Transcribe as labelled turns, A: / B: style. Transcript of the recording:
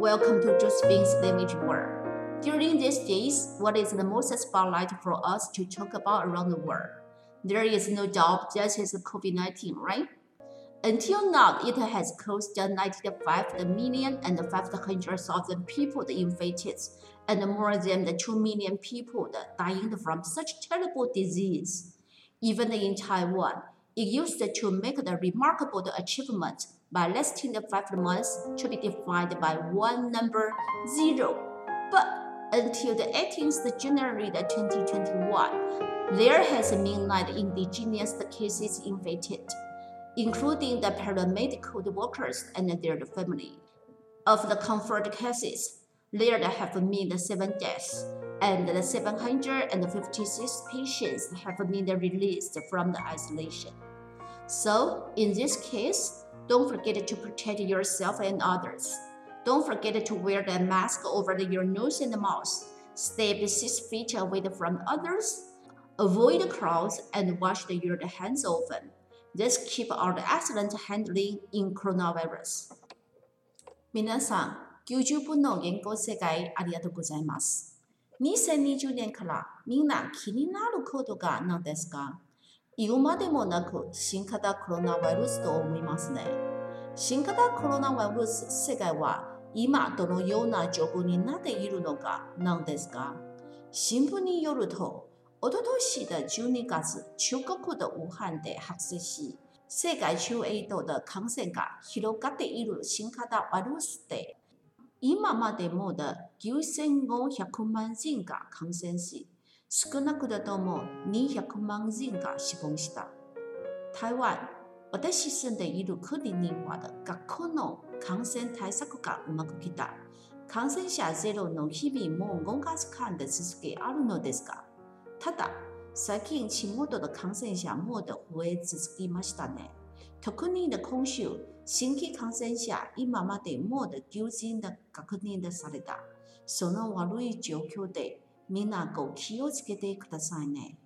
A: Welcome to Josephine's Language World. During these days, what is the most spotlight for us to talk about around the world? There is no doubt that is COVID-19, right? Until now, it has caused 95 million and 500,000 people infected and more than 2 million people dying from such terrible disease. Even in Taiwan, it used to make the remarkable achievement by lasting five months to be defined by one number zero. But until the 18th January 2021, there has been nine indigenous cases infected, including the paramedical workers and their family. Of the confirmed cases, there have been seven deaths, and 756 patients have been released from the isolation. So, in this case, don't forget to protect yourself and others. Don't forget to wear the mask over your nose and mouth. Stay six feet away from others. Avoid crowds and wash your hands often. This keep our excellent handling in coronavirus. 皆さん、90分の言語世界ありがとうございます。2020年からみんな気になることが何ですか 言うまでもなく新型コロナウイルスと思いますね。新型コロナウイルス世界は今どのような状況になっているのかなんですか新聞によると、おととし的12月、中国的武漢で発生し、世界中へとで感染が広がっている新型ウイルスで、今までもで9500万人が感染し、少なくとも200万人が死亡した。台湾、私住んでいる国には学校の感染対策がうまくきた。感染者ゼロの日々も5月間で続けあるのですが、ただ、最近地元の感染者も増え続きましたね。特に今週、新規感染者今までも90人で確認された。その悪い状況でみんなご気をつけてくださいね。